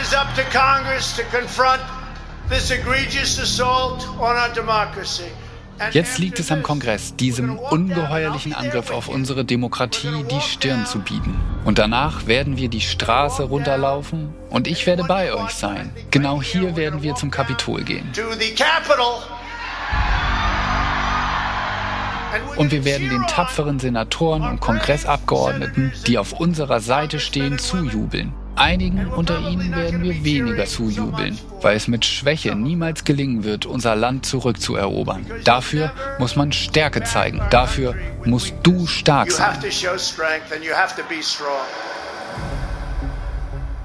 is up to Congress to confront this egregious assault on our democracy. Jetzt liegt es am Kongress, diesem ungeheuerlichen Angriff auf unsere Demokratie die Stirn zu bieten. Und danach werden wir die Straße runterlaufen und ich werde bei euch sein. Genau hier werden wir zum Kapitol gehen. Und wir werden den tapferen Senatoren und Kongressabgeordneten, die auf unserer Seite stehen, zujubeln. Einigen unter ihnen werden wir weniger zujubeln, weil es mit Schwäche niemals gelingen wird, unser Land zurückzuerobern. Dafür muss man Stärke zeigen. Dafür musst du stark sein.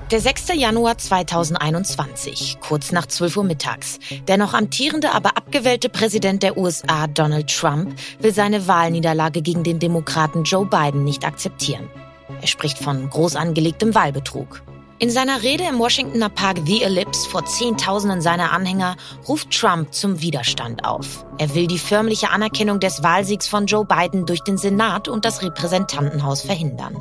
Der 6. Januar 2021, kurz nach 12 Uhr mittags. Der noch amtierende, aber abgewählte Präsident der USA, Donald Trump, will seine Wahlniederlage gegen den Demokraten Joe Biden nicht akzeptieren. Er spricht von groß angelegtem Wahlbetrug. In seiner Rede im Washingtoner Park The Ellipse vor Zehntausenden seiner Anhänger ruft Trump zum Widerstand auf. Er will die förmliche Anerkennung des Wahlsiegs von Joe Biden durch den Senat und das Repräsentantenhaus verhindern.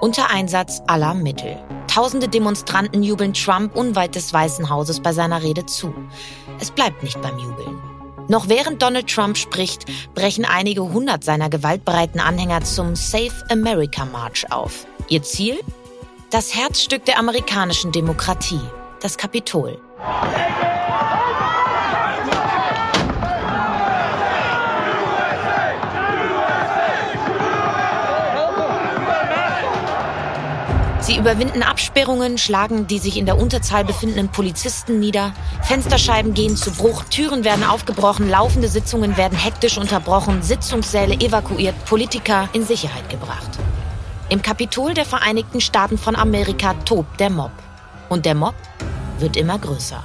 Unter Einsatz aller Mittel. Tausende Demonstranten jubeln Trump unweit des Weißen Hauses bei seiner Rede zu. Es bleibt nicht beim Jubeln. Noch während Donald Trump spricht, brechen einige hundert seiner gewaltbereiten Anhänger zum Save America March auf. Ihr Ziel? Das Herzstück der amerikanischen Demokratie, das Kapitol. Sie überwinden Absperrungen, schlagen die sich in der Unterzahl befindenden Polizisten nieder. Fensterscheiben gehen zu Bruch, Türen werden aufgebrochen, laufende Sitzungen werden hektisch unterbrochen, Sitzungssäle evakuiert, Politiker in Sicherheit gebracht. Im Kapitol der Vereinigten Staaten von Amerika tobt der Mob. Und der Mob wird immer größer.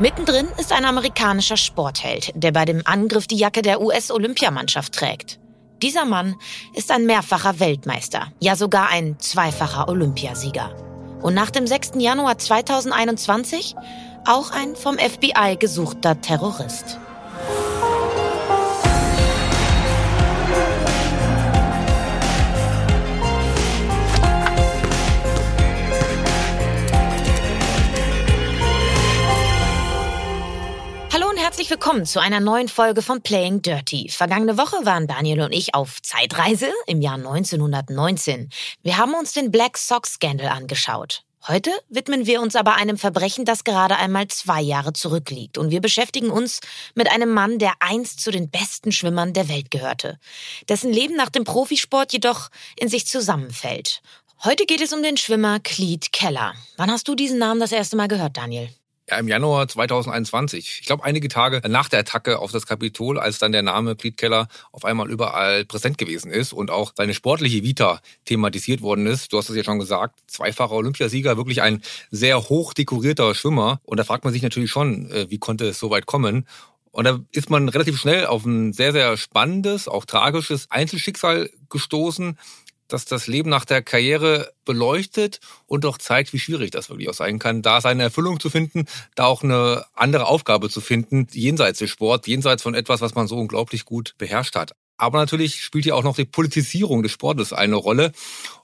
Mittendrin ist ein amerikanischer Sportheld, der bei dem Angriff die Jacke der US-Olympiamannschaft trägt. Dieser Mann ist ein mehrfacher Weltmeister, ja sogar ein zweifacher Olympiasieger. Und nach dem 6. Januar 2021 auch ein vom FBI gesuchter Terrorist. Willkommen zu einer neuen Folge von Playing Dirty. Vergangene Woche waren Daniel und ich auf Zeitreise im Jahr 1919. Wir haben uns den Black Sox Scandal angeschaut. Heute widmen wir uns aber einem Verbrechen, das gerade einmal zwei Jahre zurückliegt. Und wir beschäftigen uns mit einem Mann, der einst zu den besten Schwimmern der Welt gehörte, dessen Leben nach dem Profisport jedoch in sich zusammenfällt. Heute geht es um den Schwimmer Cleet Keller. Wann hast du diesen Namen das erste Mal gehört, Daniel? Ja, im Januar 2021. Ich glaube, einige Tage nach der Attacke auf das Kapitol, als dann der Name Keller auf einmal überall präsent gewesen ist und auch seine sportliche Vita thematisiert worden ist. Du hast es ja schon gesagt, zweifacher Olympiasieger, wirklich ein sehr hoch dekorierter Schwimmer. Und da fragt man sich natürlich schon, äh, wie konnte es so weit kommen? Und da ist man relativ schnell auf ein sehr, sehr spannendes, auch tragisches Einzelschicksal gestoßen, das das Leben nach der Karriere beleuchtet und auch zeigt, wie schwierig das wirklich auch sein kann, da seine Erfüllung zu finden, da auch eine andere Aufgabe zu finden, jenseits des Sports, jenseits von etwas, was man so unglaublich gut beherrscht hat. Aber natürlich spielt hier auch noch die Politisierung des Sportes eine Rolle.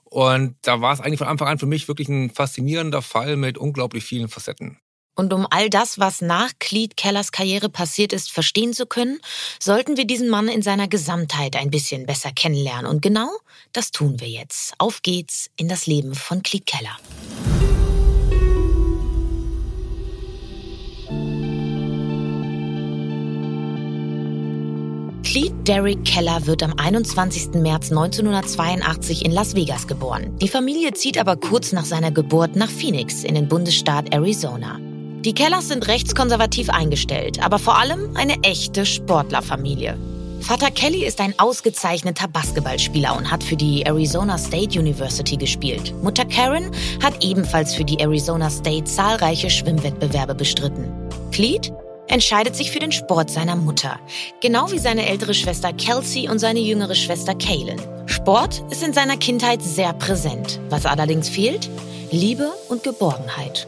Und da war es eigentlich von Anfang an für mich wirklich ein faszinierender Fall mit unglaublich vielen Facetten. Und um all das, was nach Cleet Kellers Karriere passiert ist, verstehen zu können, sollten wir diesen Mann in seiner Gesamtheit ein bisschen besser kennenlernen. Und genau das tun wir jetzt. Auf geht's in das Leben von Cleet Keller. Cleet Derrick Keller wird am 21. März 1982 in Las Vegas geboren. Die Familie zieht aber kurz nach seiner Geburt nach Phoenix in den Bundesstaat Arizona. Die Kellers sind rechtskonservativ eingestellt, aber vor allem eine echte Sportlerfamilie. Vater Kelly ist ein ausgezeichneter Basketballspieler und hat für die Arizona State University gespielt. Mutter Karen hat ebenfalls für die Arizona State zahlreiche Schwimmwettbewerbe bestritten. Cleet entscheidet sich für den Sport seiner Mutter, genau wie seine ältere Schwester Kelsey und seine jüngere Schwester Kaylin. Sport ist in seiner Kindheit sehr präsent. Was allerdings fehlt? Liebe und Geborgenheit.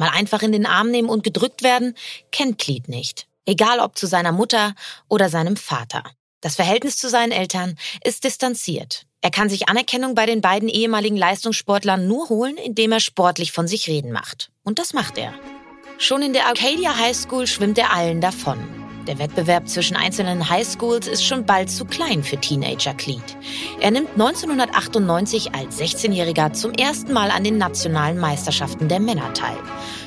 Mal einfach in den Arm nehmen und gedrückt werden, kennt Cleet nicht. Egal ob zu seiner Mutter oder seinem Vater. Das Verhältnis zu seinen Eltern ist distanziert. Er kann sich Anerkennung bei den beiden ehemaligen Leistungssportlern nur holen, indem er sportlich von sich reden macht. Und das macht er. Schon in der Arcadia High School schwimmt er allen davon. Der Wettbewerb zwischen einzelnen Highschools ist schon bald zu klein für Teenager Cleet. Er nimmt 1998 als 16-Jähriger zum ersten Mal an den nationalen Meisterschaften der Männer teil.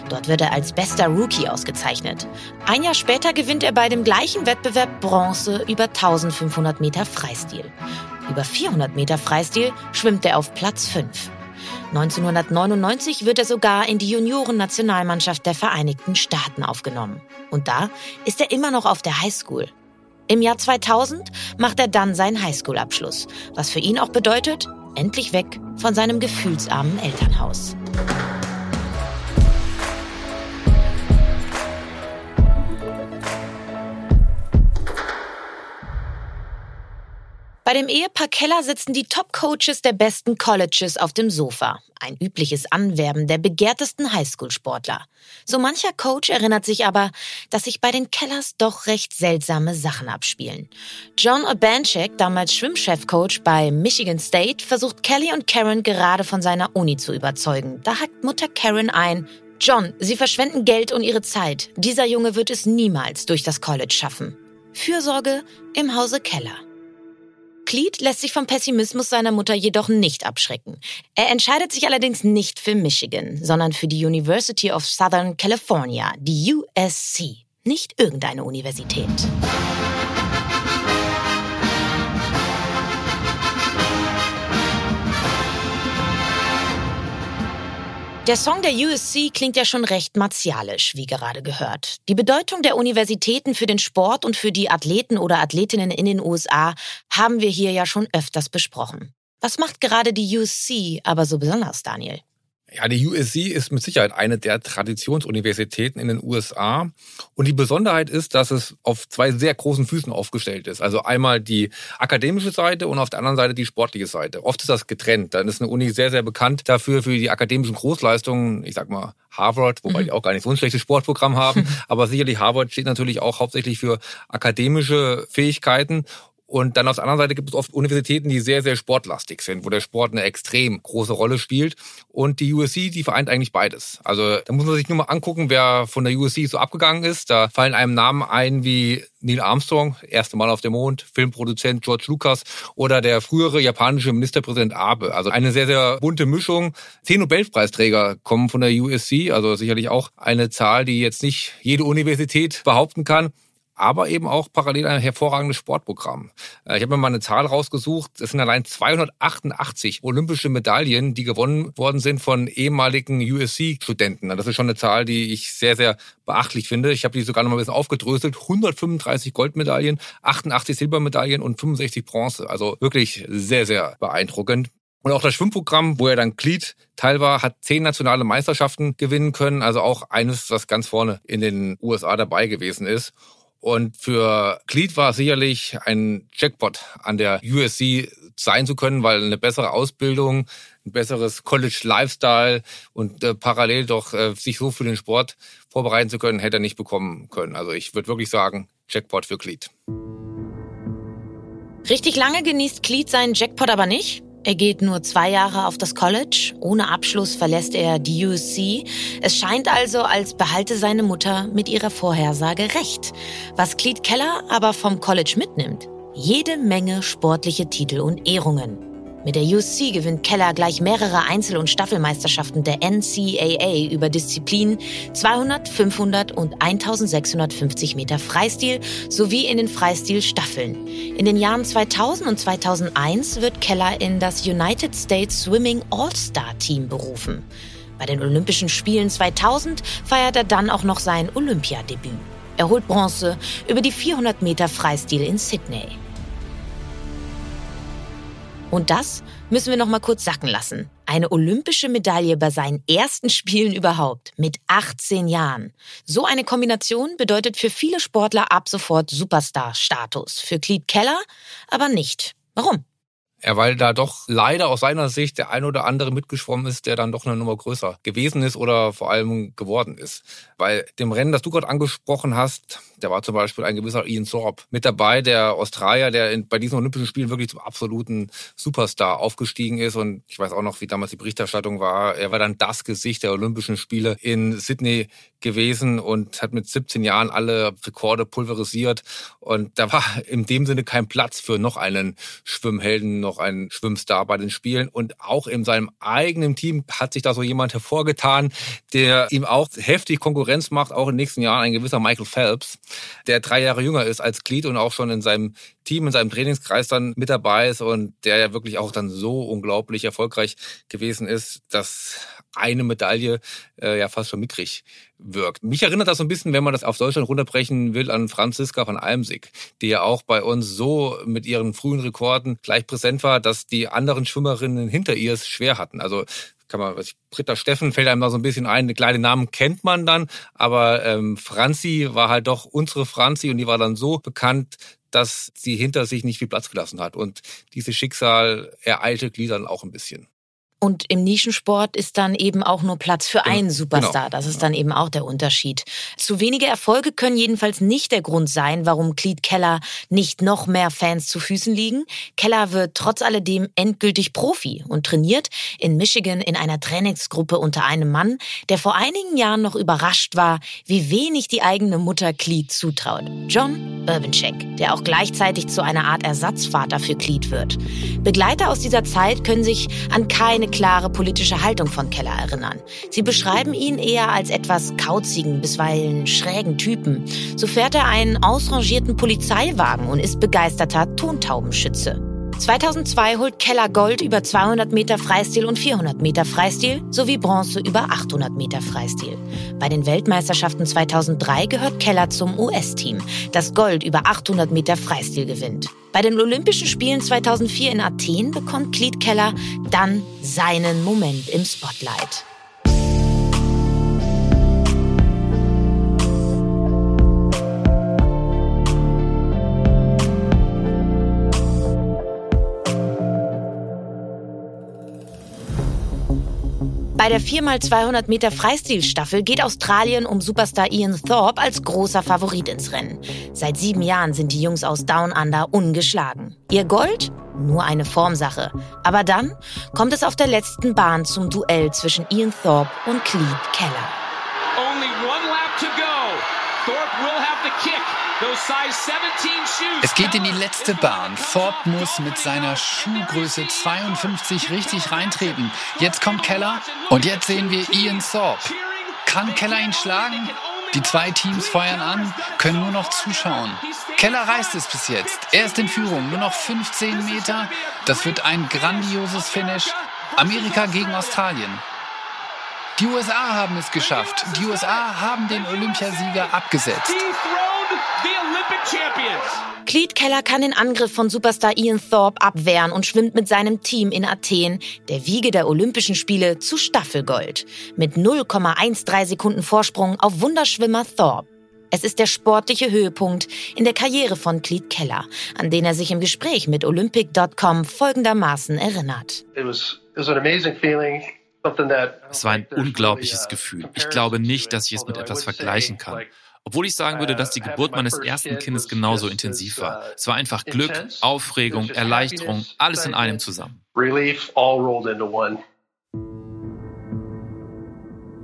Dort wird er als bester Rookie ausgezeichnet. Ein Jahr später gewinnt er bei dem gleichen Wettbewerb Bronze über 1500 Meter Freistil. Über 400 Meter Freistil schwimmt er auf Platz 5. 1999 wird er sogar in die Juniorennationalmannschaft der Vereinigten Staaten aufgenommen. Und da ist er immer noch auf der Highschool. Im Jahr 2000 macht er dann seinen Highschool-Abschluss, was für ihn auch bedeutet, endlich weg von seinem gefühlsarmen Elternhaus. Bei dem Ehepaar Keller sitzen die Top-Coaches der besten Colleges auf dem Sofa. Ein übliches Anwerben der begehrtesten Highschool-Sportler. So mancher Coach erinnert sich aber, dass sich bei den Kellers doch recht seltsame Sachen abspielen. John Obanchek, damals Schwimmchef-Coach bei Michigan State, versucht Kelly und Karen gerade von seiner Uni zu überzeugen. Da hackt Mutter Karen ein, John, Sie verschwenden Geld und Ihre Zeit. Dieser Junge wird es niemals durch das College schaffen. Fürsorge im Hause Keller. Cleet lässt sich vom Pessimismus seiner Mutter jedoch nicht abschrecken. Er entscheidet sich allerdings nicht für Michigan, sondern für die University of Southern California, die USC. Nicht irgendeine Universität. Der Song der USC klingt ja schon recht martialisch, wie gerade gehört. Die Bedeutung der Universitäten für den Sport und für die Athleten oder Athletinnen in den USA haben wir hier ja schon öfters besprochen. Was macht gerade die USC aber so besonders, Daniel? Ja, die USC ist mit Sicherheit eine der Traditionsuniversitäten in den USA. Und die Besonderheit ist, dass es auf zwei sehr großen Füßen aufgestellt ist. Also einmal die akademische Seite und auf der anderen Seite die sportliche Seite. Oft ist das getrennt. Dann ist eine Uni sehr, sehr bekannt dafür, für die akademischen Großleistungen. Ich sag mal Harvard, wobei mhm. die auch gar nicht so ein schlechtes Sportprogramm haben. Aber sicherlich Harvard steht natürlich auch hauptsächlich für akademische Fähigkeiten. Und dann auf der anderen Seite gibt es oft Universitäten, die sehr, sehr sportlastig sind, wo der Sport eine extrem große Rolle spielt. Und die USC, die vereint eigentlich beides. Also da muss man sich nur mal angucken, wer von der USC so abgegangen ist. Da fallen einem Namen ein wie Neil Armstrong, erste Mal auf dem Mond, Filmproduzent George Lucas oder der frühere japanische Ministerpräsident Abe. Also eine sehr, sehr bunte Mischung. Zehn Nobelpreisträger kommen von der USC, also sicherlich auch eine Zahl, die jetzt nicht jede Universität behaupten kann aber eben auch parallel ein hervorragendes Sportprogramm. Äh, ich habe mir mal eine Zahl rausgesucht. Es sind allein 288 olympische Medaillen, die gewonnen worden sind von ehemaligen USC-Studenten. Das ist schon eine Zahl, die ich sehr, sehr beachtlich finde. Ich habe die sogar noch mal ein bisschen aufgedröselt. 135 Goldmedaillen, 88 Silbermedaillen und 65 Bronze. Also wirklich sehr, sehr beeindruckend. Und auch das Schwimmprogramm, wo er dann Glied teil war, hat zehn nationale Meisterschaften gewinnen können. Also auch eines, was ganz vorne in den USA dabei gewesen ist. Und für Cleat war sicherlich ein Jackpot an der USC sein zu können, weil eine bessere Ausbildung, ein besseres College-Lifestyle und äh, parallel doch äh, sich so für den Sport vorbereiten zu können, hätte er nicht bekommen können. Also ich würde wirklich sagen, Jackpot für Cleat. Richtig lange genießt Cleat seinen Jackpot aber nicht. Er geht nur zwei Jahre auf das College. Ohne Abschluss verlässt er die USC. Es scheint also, als behalte seine Mutter mit ihrer Vorhersage recht. Was Cleet Keller aber vom College mitnimmt, jede Menge sportliche Titel und Ehrungen. Mit der USC gewinnt Keller gleich mehrere Einzel- und Staffelmeisterschaften der NCAA über Disziplinen 200, 500 und 1650 Meter Freistil sowie in den Freistil-Staffeln. In den Jahren 2000 und 2001 wird Keller in das United States Swimming All-Star Team berufen. Bei den Olympischen Spielen 2000 feiert er dann auch noch sein Olympiadebüt. Er holt Bronze über die 400 Meter Freistil in Sydney. Und das müssen wir noch mal kurz sacken lassen. Eine olympische Medaille bei seinen ersten Spielen überhaupt mit 18 Jahren. So eine Kombination bedeutet für viele Sportler ab sofort Superstar-Status. Für Cleet Keller aber nicht. Warum? Ja, weil da doch leider aus seiner Sicht der ein oder andere mitgeschwommen ist, der dann doch eine Nummer größer gewesen ist oder vor allem geworden ist. Bei dem Rennen, das du gerade angesprochen hast, da war zum Beispiel ein gewisser Ian Thorpe mit dabei, der Australier, der in, bei diesen Olympischen Spielen wirklich zum absoluten Superstar aufgestiegen ist. Und ich weiß auch noch, wie damals die Berichterstattung war. Er war dann das Gesicht der Olympischen Spiele in Sydney gewesen und hat mit 17 Jahren alle Rekorde pulverisiert. Und da war in dem Sinne kein Platz für noch einen Schwimmhelden, noch einen Schwimmstar bei den Spielen. Und auch in seinem eigenen Team hat sich da so jemand hervorgetan, der ihm auch heftig Konkurrenz macht, auch in den nächsten Jahren, ein gewisser Michael Phelps der drei Jahre jünger ist als Glied und auch schon in seinem Team, in seinem Trainingskreis dann mit dabei ist und der ja wirklich auch dann so unglaublich erfolgreich gewesen ist, dass eine Medaille äh, ja fast schon mickrig wirkt. Mich erinnert das so ein bisschen, wenn man das auf Deutschland runterbrechen will, an Franziska von Almsig, die ja auch bei uns so mit ihren frühen Rekorden gleich präsent war, dass die anderen Schwimmerinnen hinter ihr es schwer hatten. Also kann man, was ich, Britta Steffen fällt einem da so ein bisschen ein, eine kleine Namen kennt man dann, aber ähm, Franzi war halt doch unsere Franzi und die war dann so bekannt, dass sie hinter sich nicht viel Platz gelassen hat. Und dieses Schicksal ereilte Gliedern auch ein bisschen. Und im Nischensport ist dann eben auch nur Platz für genau. einen Superstar. Genau. Das ist dann eben auch der Unterschied. Zu wenige Erfolge können jedenfalls nicht der Grund sein, warum Cleet Keller nicht noch mehr Fans zu Füßen liegen. Keller wird trotz alledem endgültig Profi und trainiert in Michigan in einer Trainingsgruppe unter einem Mann, der vor einigen Jahren noch überrascht war, wie wenig die eigene Mutter Cleet zutraut. John Urbancheck, der auch gleichzeitig zu einer Art Ersatzvater für Cleet wird. Begleiter aus dieser Zeit können sich an keine klare politische Haltung von Keller erinnern. Sie beschreiben ihn eher als etwas kauzigen, bisweilen schrägen Typen. So fährt er einen ausrangierten Polizeiwagen und ist begeisterter Tontaubenschütze. 2002 holt Keller Gold über 200 Meter Freistil und 400 Meter Freistil sowie Bronze über 800 Meter Freistil. Bei den Weltmeisterschaften 2003 gehört Keller zum US-Team, das Gold über 800 Meter Freistil gewinnt. Bei den Olympischen Spielen 2004 in Athen bekommt Cleet Keller dann seinen Moment im Spotlight. Bei der 4x200 Meter Freistilstaffel geht Australien um Superstar Ian Thorpe als großer Favorit ins Rennen. Seit sieben Jahren sind die Jungs aus Down Under ungeschlagen. Ihr Gold? Nur eine Formsache. Aber dann kommt es auf der letzten Bahn zum Duell zwischen Ian Thorpe und Cleet Keller. Only one lap to go. Thorpe will have the kick. Es geht in die letzte Bahn. Ford muss mit seiner Schuhgröße 52 richtig reintreten. Jetzt kommt Keller und jetzt sehen wir Ian Thorpe. Kann Keller ihn schlagen? Die zwei Teams feuern an, können nur noch zuschauen. Keller reißt es bis jetzt. Er ist in Führung, nur noch 15 Meter. Das wird ein grandioses Finish. Amerika gegen Australien. Die USA haben es geschafft. Die USA haben den Olympiasieger abgesetzt. Cleet Keller kann den Angriff von Superstar Ian Thorpe abwehren und schwimmt mit seinem Team in Athen, der Wiege der Olympischen Spiele, zu Staffelgold. Mit 0,13 Sekunden Vorsprung auf Wunderschwimmer Thorpe. Es ist der sportliche Höhepunkt in der Karriere von Cleet Keller, an den er sich im Gespräch mit Olympic.com folgendermaßen erinnert. It was, it was an amazing feeling. Es war ein unglaubliches Gefühl. Ich glaube nicht, dass ich es mit etwas vergleichen kann. Obwohl ich sagen würde, dass die Geburt meines ersten Kindes genauso intensiv war. Es war einfach Glück, Aufregung, Erleichterung, alles in einem zusammen.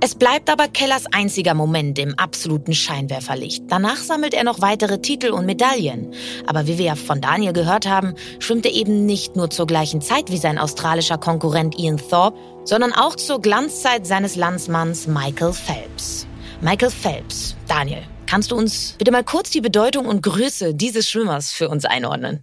Es bleibt aber Kellers einziger Moment im absoluten Scheinwerferlicht. Danach sammelt er noch weitere Titel und Medaillen. Aber wie wir ja von Daniel gehört haben, schwimmt er eben nicht nur zur gleichen Zeit wie sein australischer Konkurrent Ian Thorpe, sondern auch zur Glanzzeit seines Landsmanns Michael Phelps. Michael Phelps, Daniel, kannst du uns bitte mal kurz die Bedeutung und Größe dieses Schwimmers für uns einordnen?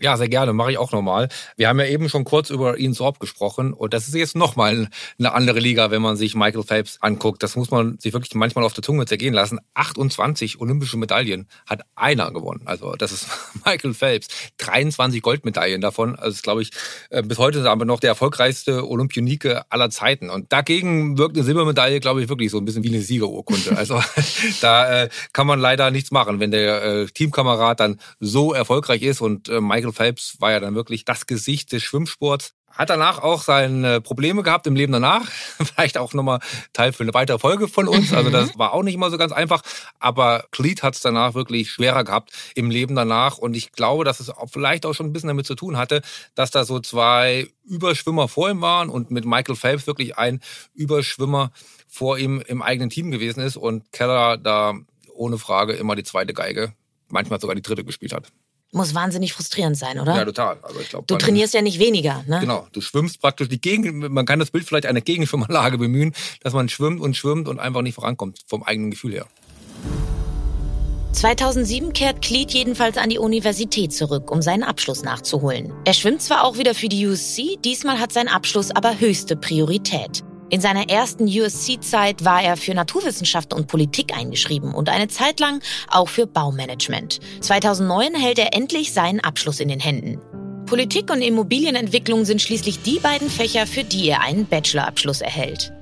Ja, sehr gerne, mache ich auch nochmal. Wir haben ja eben schon kurz über Ian Sorb gesprochen und das ist jetzt nochmal eine andere Liga, wenn man sich Michael Phelps anguckt. Das muss man sich wirklich manchmal auf der Zunge zergehen lassen. 28 olympische Medaillen hat einer gewonnen. Also das ist Michael Phelps. 23 Goldmedaillen davon. Also ist, glaube ich, äh, bis heute aber noch der erfolgreichste Olympionike aller Zeiten. Und dagegen wirkt eine Silbermedaille, glaube ich, wirklich so ein bisschen wie eine Siegerurkunde. Also da äh, kann man leider nichts machen, wenn der äh, Teamkamerad dann so erfolgreich ist und Michael Michael Phelps war ja dann wirklich das Gesicht des Schwimmsports. Hat danach auch seine Probleme gehabt im Leben danach. Vielleicht auch nochmal Teil für eine weitere Folge von uns. Also das war auch nicht immer so ganz einfach. Aber Cleat hat es danach wirklich schwerer gehabt im Leben danach. Und ich glaube, dass es auch vielleicht auch schon ein bisschen damit zu tun hatte, dass da so zwei Überschwimmer vor ihm waren und mit Michael Phelps wirklich ein Überschwimmer vor ihm im eigenen Team gewesen ist und Keller da ohne Frage immer die zweite Geige, manchmal sogar die dritte gespielt hat. Muss wahnsinnig frustrierend sein, oder? Ja, total. Also ich glaub, du trainierst ja nicht weniger, ne? Genau, du schwimmst praktisch die Gegend, man kann das Bild vielleicht einer Gegenschwimmanlage bemühen, dass man schwimmt und schwimmt und einfach nicht vorankommt, vom eigenen Gefühl her. 2007 kehrt Cleat jedenfalls an die Universität zurück, um seinen Abschluss nachzuholen. Er schwimmt zwar auch wieder für die USC, diesmal hat sein Abschluss aber höchste Priorität. In seiner ersten USC-Zeit war er für Naturwissenschaften und Politik eingeschrieben und eine Zeit lang auch für Baumanagement. 2009 hält er endlich seinen Abschluss in den Händen. Politik und Immobilienentwicklung sind schließlich die beiden Fächer, für die er einen Bachelorabschluss erhält.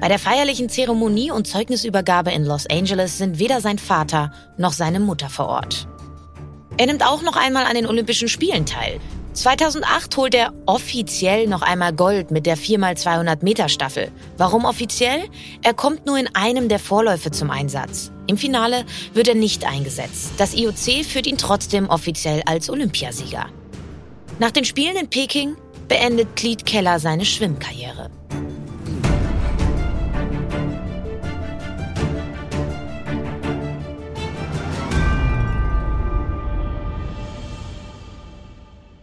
Bei der feierlichen Zeremonie und Zeugnisübergabe in Los Angeles sind weder sein Vater noch seine Mutter vor Ort. Er nimmt auch noch einmal an den Olympischen Spielen teil. 2008 holt er offiziell noch einmal Gold mit der 4x200 Meter Staffel. Warum offiziell? Er kommt nur in einem der Vorläufe zum Einsatz. Im Finale wird er nicht eingesetzt. Das IOC führt ihn trotzdem offiziell als Olympiasieger. Nach den Spielen in Peking beendet Cleet Keller seine Schwimmkarriere.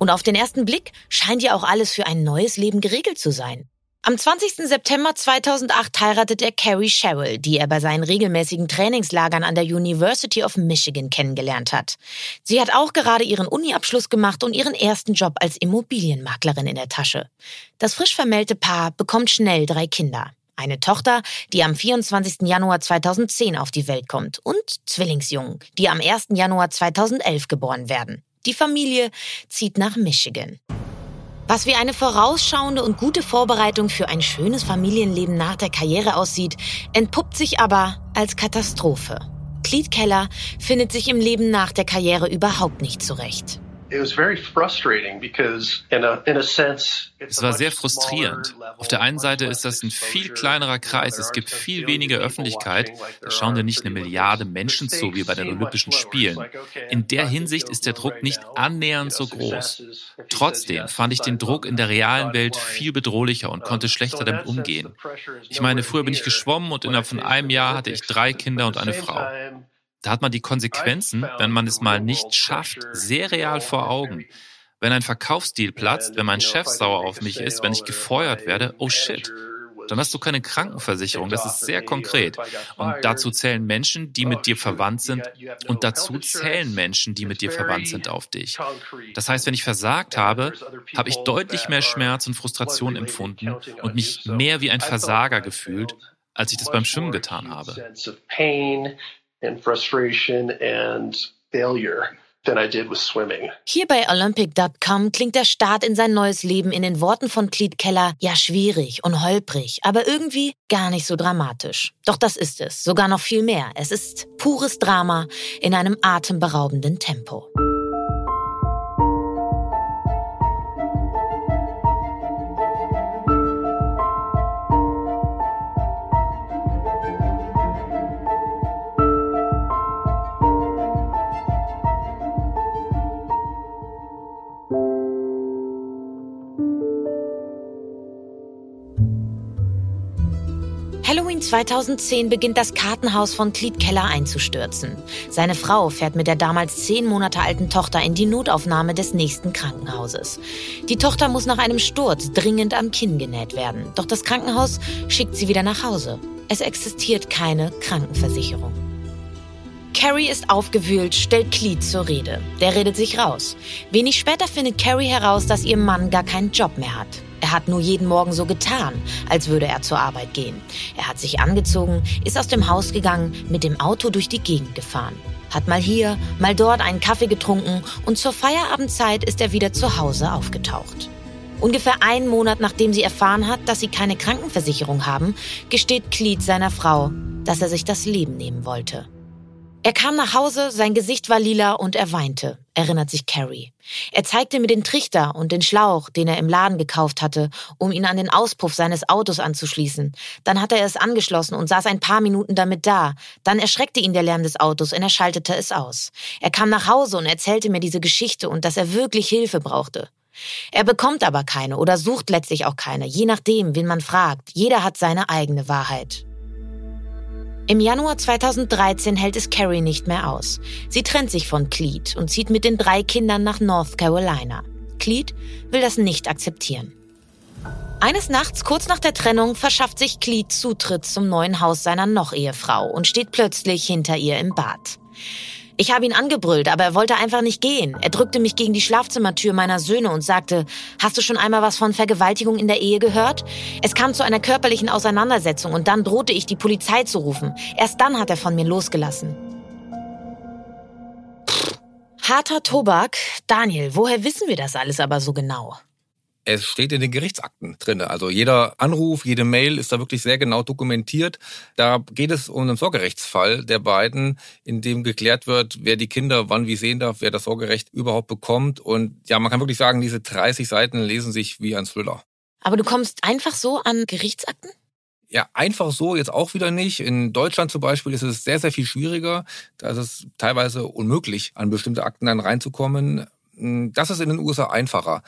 Und auf den ersten Blick scheint ja auch alles für ein neues Leben geregelt zu sein. Am 20. September 2008 heiratet er Carrie Sherrill, die er bei seinen regelmäßigen Trainingslagern an der University of Michigan kennengelernt hat. Sie hat auch gerade ihren Uni-Abschluss gemacht und ihren ersten Job als Immobilienmaklerin in der Tasche. Das frisch vermählte Paar bekommt schnell drei Kinder. Eine Tochter, die am 24. Januar 2010 auf die Welt kommt und Zwillingsjungen, die am 1. Januar 2011 geboren werden. Die Familie zieht nach Michigan. Was wie eine vorausschauende und gute Vorbereitung für ein schönes Familienleben nach der Karriere aussieht, entpuppt sich aber als Katastrophe. Cleet Keller findet sich im Leben nach der Karriere überhaupt nicht zurecht. Es war sehr frustrierend. Auf der einen Seite ist das ein viel kleinerer Kreis, es gibt viel weniger Öffentlichkeit, da schauen dir nicht eine Milliarde Menschen zu wie bei den Olympischen Spielen. In der Hinsicht ist der Druck nicht annähernd so groß. Trotzdem fand ich den Druck in der realen Welt viel bedrohlicher und konnte schlechter damit umgehen. Ich meine, früher bin ich geschwommen und innerhalb von einem Jahr hatte ich drei Kinder und eine Frau. Da hat man die Konsequenzen, wenn man es mal nicht schafft, sehr real vor Augen. Wenn ein Verkaufsdeal platzt, wenn mein Chef sauer auf mich ist, wenn ich gefeuert werde, oh shit, dann hast du keine Krankenversicherung. Das ist sehr konkret. Und dazu zählen Menschen, die mit dir verwandt sind. Und dazu zählen Menschen, die mit dir verwandt sind, auf dich. Das heißt, wenn ich versagt habe, habe ich deutlich mehr Schmerz und Frustration empfunden und mich mehr wie ein Versager gefühlt, als ich das beim Schwimmen getan habe and frustration and failure. Than I did with swimming. Hier bei Olympic.com klingt der Start in sein neues Leben in den Worten von Cleet Keller ja schwierig und holprig, aber irgendwie gar nicht so dramatisch. Doch das ist es, sogar noch viel mehr. Es ist pures Drama in einem atemberaubenden Tempo. 2010 beginnt das Kartenhaus von Cleet Keller einzustürzen. Seine Frau fährt mit der damals zehn Monate alten Tochter in die Notaufnahme des nächsten Krankenhauses. Die Tochter muss nach einem Sturz dringend am Kinn genäht werden. Doch das Krankenhaus schickt sie wieder nach Hause. Es existiert keine Krankenversicherung. Carrie ist aufgewühlt, stellt Cleet zur Rede. Der redet sich raus. Wenig später findet Carrie heraus, dass ihr Mann gar keinen Job mehr hat. Er hat nur jeden Morgen so getan, als würde er zur Arbeit gehen. Er hat sich angezogen, ist aus dem Haus gegangen, mit dem Auto durch die Gegend gefahren. Hat mal hier, mal dort einen Kaffee getrunken und zur Feierabendzeit ist er wieder zu Hause aufgetaucht. Ungefähr einen Monat nachdem sie erfahren hat, dass sie keine Krankenversicherung haben, gesteht Cleet seiner Frau, dass er sich das Leben nehmen wollte. Er kam nach Hause, sein Gesicht war lila und er weinte, erinnert sich Carrie. Er zeigte mir den Trichter und den Schlauch, den er im Laden gekauft hatte, um ihn an den Auspuff seines Autos anzuschließen. Dann hat er es angeschlossen und saß ein paar Minuten damit da. Dann erschreckte ihn der Lärm des Autos und er schaltete es aus. Er kam nach Hause und erzählte mir diese Geschichte und dass er wirklich Hilfe brauchte. Er bekommt aber keine oder sucht letztlich auch keine, je nachdem, wen man fragt. Jeder hat seine eigene Wahrheit. Im Januar 2013 hält es Carrie nicht mehr aus. Sie trennt sich von Cleet und zieht mit den drei Kindern nach North Carolina. Cleet will das nicht akzeptieren. Eines Nachts, kurz nach der Trennung, verschafft sich Cleet Zutritt zum neuen Haus seiner Noch-Ehefrau und steht plötzlich hinter ihr im Bad. Ich habe ihn angebrüllt, aber er wollte einfach nicht gehen. Er drückte mich gegen die Schlafzimmertür meiner Söhne und sagte, hast du schon einmal was von Vergewaltigung in der Ehe gehört? Es kam zu einer körperlichen Auseinandersetzung und dann drohte ich, die Polizei zu rufen. Erst dann hat er von mir losgelassen. Harter Tobak. Daniel, woher wissen wir das alles aber so genau? Es steht in den Gerichtsakten drin. Also jeder Anruf, jede Mail ist da wirklich sehr genau dokumentiert. Da geht es um einen Sorgerechtsfall der beiden, in dem geklärt wird, wer die Kinder wann wie sehen darf, wer das Sorgerecht überhaupt bekommt. Und ja, man kann wirklich sagen, diese 30 Seiten lesen sich wie ein Thriller. Aber du kommst einfach so an Gerichtsakten? Ja, einfach so jetzt auch wieder nicht. In Deutschland zum Beispiel ist es sehr, sehr viel schwieriger. Da ist es teilweise unmöglich, an bestimmte Akten dann reinzukommen. Das ist in den USA einfacher.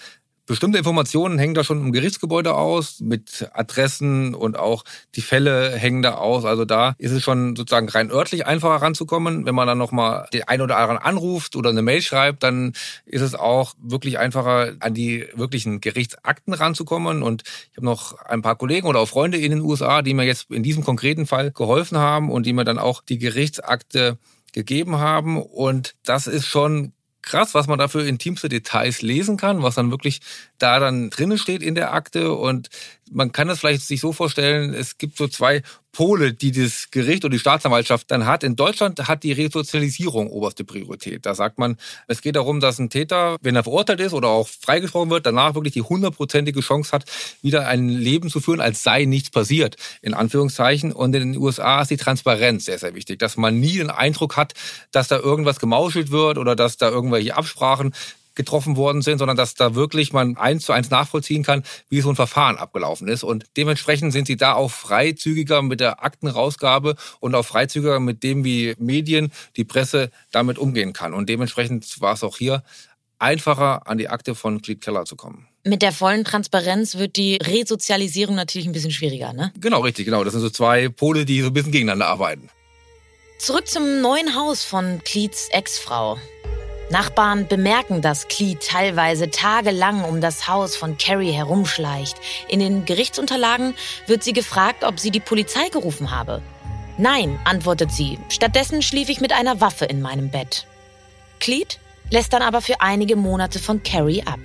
Bestimmte Informationen hängen da schon im Gerichtsgebäude aus, mit Adressen und auch die Fälle hängen da aus. Also da ist es schon sozusagen rein örtlich einfacher ranzukommen. Wenn man dann nochmal den einen oder anderen anruft oder eine Mail schreibt, dann ist es auch wirklich einfacher, an die wirklichen Gerichtsakten ranzukommen. Und ich habe noch ein paar Kollegen oder auch Freunde in den USA, die mir jetzt in diesem konkreten Fall geholfen haben und die mir dann auch die Gerichtsakte gegeben haben. Und das ist schon krass, was man da für intimste Details lesen kann, was dann wirklich da dann drinnen steht in der Akte. Und man kann das vielleicht sich so vorstellen, es gibt so zwei Pole, die das Gericht oder die Staatsanwaltschaft dann hat. In Deutschland hat die Resozialisierung oberste Priorität. Da sagt man, es geht darum, dass ein Täter, wenn er verurteilt ist oder auch freigesprochen wird, danach wirklich die hundertprozentige Chance hat, wieder ein Leben zu führen, als sei nichts passiert, in Anführungszeichen. Und in den USA ist die Transparenz sehr, sehr wichtig, dass man nie den Eindruck hat, dass da irgendwas gemauschelt wird oder dass da irgendwelche Absprachen getroffen worden sind, sondern dass da wirklich man eins zu eins nachvollziehen kann, wie so ein Verfahren abgelaufen ist. Und dementsprechend sind sie da auch freizügiger mit der Aktenrausgabe und auch freizügiger mit dem, wie Medien, die Presse damit umgehen kann. Und dementsprechend war es auch hier einfacher, an die Akte von Cleet Keller zu kommen. Mit der vollen Transparenz wird die Resozialisierung natürlich ein bisschen schwieriger, ne? Genau, richtig, genau. Das sind so zwei Pole, die so ein bisschen gegeneinander arbeiten. Zurück zum neuen Haus von Cleets Ex-Frau. Nachbarn bemerken, dass Clee teilweise tagelang um das Haus von Carrie herumschleicht. In den Gerichtsunterlagen wird sie gefragt, ob sie die Polizei gerufen habe. Nein, antwortet sie. Stattdessen schlief ich mit einer Waffe in meinem Bett. Cleet lässt dann aber für einige Monate von Carrie ab.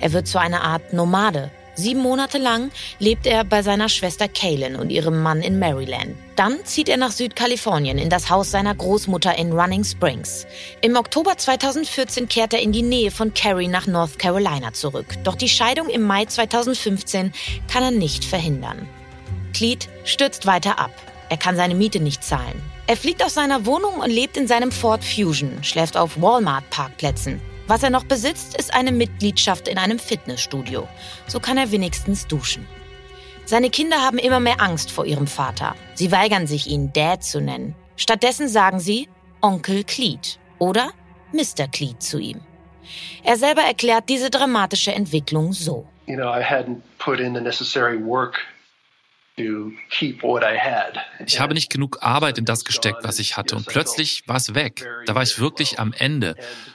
Er wird zu einer Art Nomade. Sieben Monate lang lebt er bei seiner Schwester Kaylin und ihrem Mann in Maryland. Dann zieht er nach Südkalifornien in das Haus seiner Großmutter in Running Springs. Im Oktober 2014 kehrt er in die Nähe von Cary nach North Carolina zurück. Doch die Scheidung im Mai 2015 kann er nicht verhindern. Cleet stürzt weiter ab. Er kann seine Miete nicht zahlen. Er fliegt aus seiner Wohnung und lebt in seinem Ford Fusion, schläft auf Walmart-Parkplätzen. Was er noch besitzt, ist eine Mitgliedschaft in einem Fitnessstudio. So kann er wenigstens duschen. Seine Kinder haben immer mehr Angst vor ihrem Vater. Sie weigern sich, ihn Dad zu nennen. Stattdessen sagen sie Onkel Cleet oder Mr. Cleet zu ihm. Er selber erklärt diese dramatische Entwicklung so. You know, I hadn't put in the necessary work ich habe nicht genug Arbeit in das gesteckt, was ich hatte, und plötzlich war es weg. Da war ich wirklich am Ende.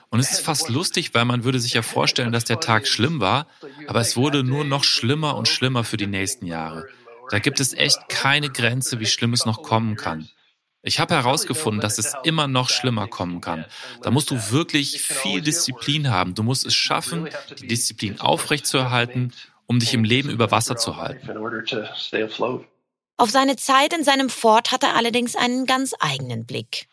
Und es ist fast lustig, weil man würde sich ja vorstellen, dass der Tag schlimm war, aber es wurde nur noch schlimmer und schlimmer für die nächsten Jahre. Da gibt es echt keine Grenze, wie schlimm es noch kommen kann. Ich habe herausgefunden, dass es immer noch schlimmer kommen kann. Da musst du wirklich viel Disziplin haben. Du musst es schaffen, die Disziplin aufrechtzuerhalten um dich im Leben über Wasser zu halten. Auf seine Zeit in seinem Ford hat er allerdings einen ganz eigenen Blick.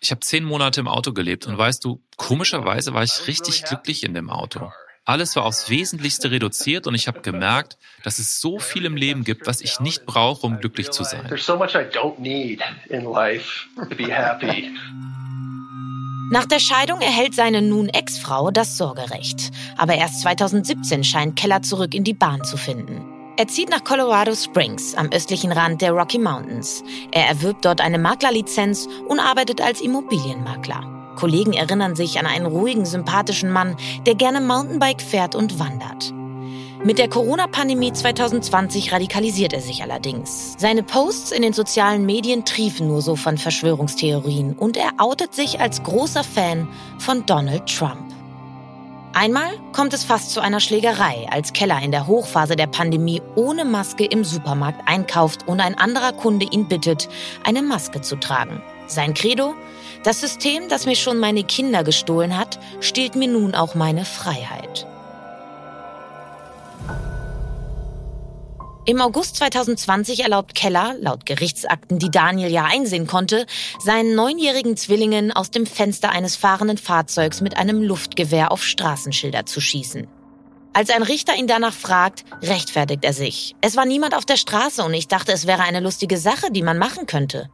Ich habe zehn Monate im Auto gelebt und weißt du, komischerweise war ich richtig glücklich in dem Auto. Alles war aufs Wesentlichste reduziert und ich habe gemerkt, dass es so viel im Leben gibt, was ich nicht brauche, um glücklich zu sein. Nach der Scheidung erhält seine nun Ex-Frau das Sorgerecht. Aber erst 2017 scheint Keller zurück in die Bahn zu finden. Er zieht nach Colorado Springs am östlichen Rand der Rocky Mountains. Er erwirbt dort eine Maklerlizenz und arbeitet als Immobilienmakler. Kollegen erinnern sich an einen ruhigen, sympathischen Mann, der gerne Mountainbike fährt und wandert. Mit der Corona-Pandemie 2020 radikalisiert er sich allerdings. Seine Posts in den sozialen Medien triefen nur so von Verschwörungstheorien und er outet sich als großer Fan von Donald Trump. Einmal kommt es fast zu einer Schlägerei, als Keller in der Hochphase der Pandemie ohne Maske im Supermarkt einkauft und ein anderer Kunde ihn bittet, eine Maske zu tragen. Sein Credo? Das System, das mir schon meine Kinder gestohlen hat, stiehlt mir nun auch meine Freiheit. Im August 2020 erlaubt Keller, laut Gerichtsakten, die Daniel ja einsehen konnte, seinen neunjährigen Zwillingen aus dem Fenster eines fahrenden Fahrzeugs mit einem Luftgewehr auf Straßenschilder zu schießen. Als ein Richter ihn danach fragt, rechtfertigt er sich. Es war niemand auf der Straße und ich dachte, es wäre eine lustige Sache, die man machen könnte.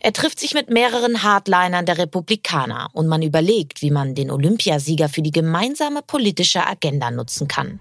Er trifft sich mit mehreren Hardlinern der Republikaner und man überlegt, wie man den Olympiasieger für die gemeinsame politische Agenda nutzen kann.